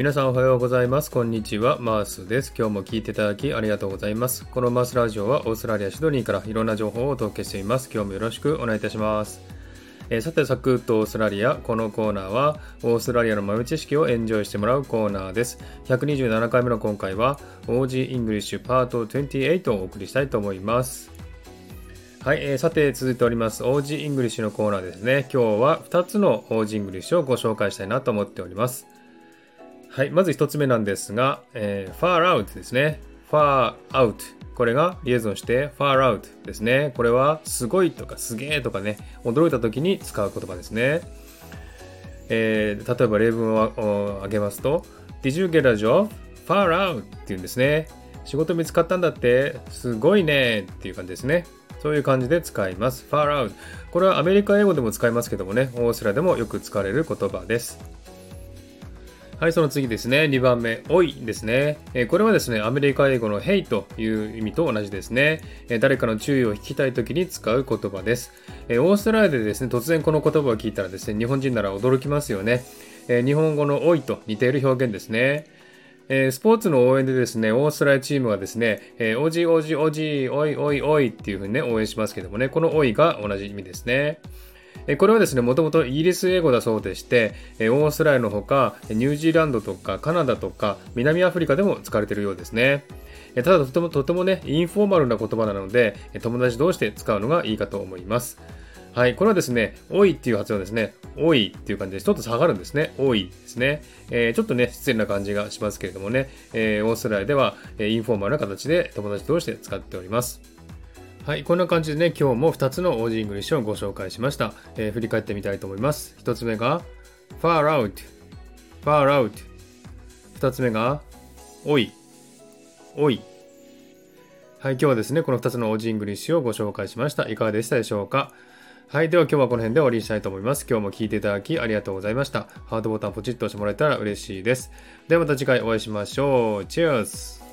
皆さんおはようございます。こんにちは。マースです。今日も聞いていただきありがとうございます。このマースラジオはオーストラリア・シドニーからいろんな情報をお届けしています。今日もよろしくお願いいたします。えーさて、サクッとオーストラリア。このコーナーは、オーストラリアの豆知識をエンジョイしてもらうコーナーです。127回目の今回は、OG イングリッシュパート28をお送りしたいと思います。はい、えーさて続いております OG イングリッシュのコーナーですね。今日は2つの OG イングリッシュをご紹介したいなと思っております。はい、まず1つ目なんですが、えー、far out ですね。far out。これがリエゾンして far out ですね。これはすごいとかすげえとかね、驚いた時に使う言葉ですね。えー例えば例文を挙げますと Did you get a job? Far out っていうんですね。仕事見つかったんだってすごいねっていう感じですね。そういう感じで使います。far out。これはアメリカ英語でも使いますけどもね、オーストラリアでもよく使われる言葉です。はい、その次ですね。2番目、おいですね。えこれはですね、アメリカ英語の hey という意味と同じですね。え誰かの注意を引きたいときに使う言葉です。えオーストラリアでですね、突然この言葉を聞いたらですね、日本人なら驚きますよね。え日本語のおいと似ている表現ですね。えスポーツの応援でですね、オーストラリアチームがですね、えーおじおじおじ、おいおいおいっていうふうにね、応援しますけどもね、このおいが同じ意味ですね。これはですね、もともとイギリス英語だそうでして、オーストラリアのほか、ニュージーランドとかカナダとか南アフリカでも使われているようですね。ただとてもとてもね、インフォーマルな言葉なので、友達同士で使うのがいいかと思います。はい、これはですね、おいっていう発音ですね。おいっていう感じでちょっと下がるんですね。おいですね。えーちょっとね、失礼な感じがしますけれどもね、えーオーストラリアでは、えインフォーマルな形で友達同士で使っております。はい、こんな感じでね、今日も2つの Aussie English をご紹介しました。えー振り返ってみたいと思います。1つ目が far out, far out。2つ目が oi, oi。はい、今日はですね、この2つの Aussie English をご紹介しました。いかがでしたでしょうか？はい、では今日はこの辺で終わりにしたいと思います。今日も聞いていただきありがとうございました。ハートボタンポチッと押してもらえたら嬉しいです。ではまた次回お会いしましょう。チェアス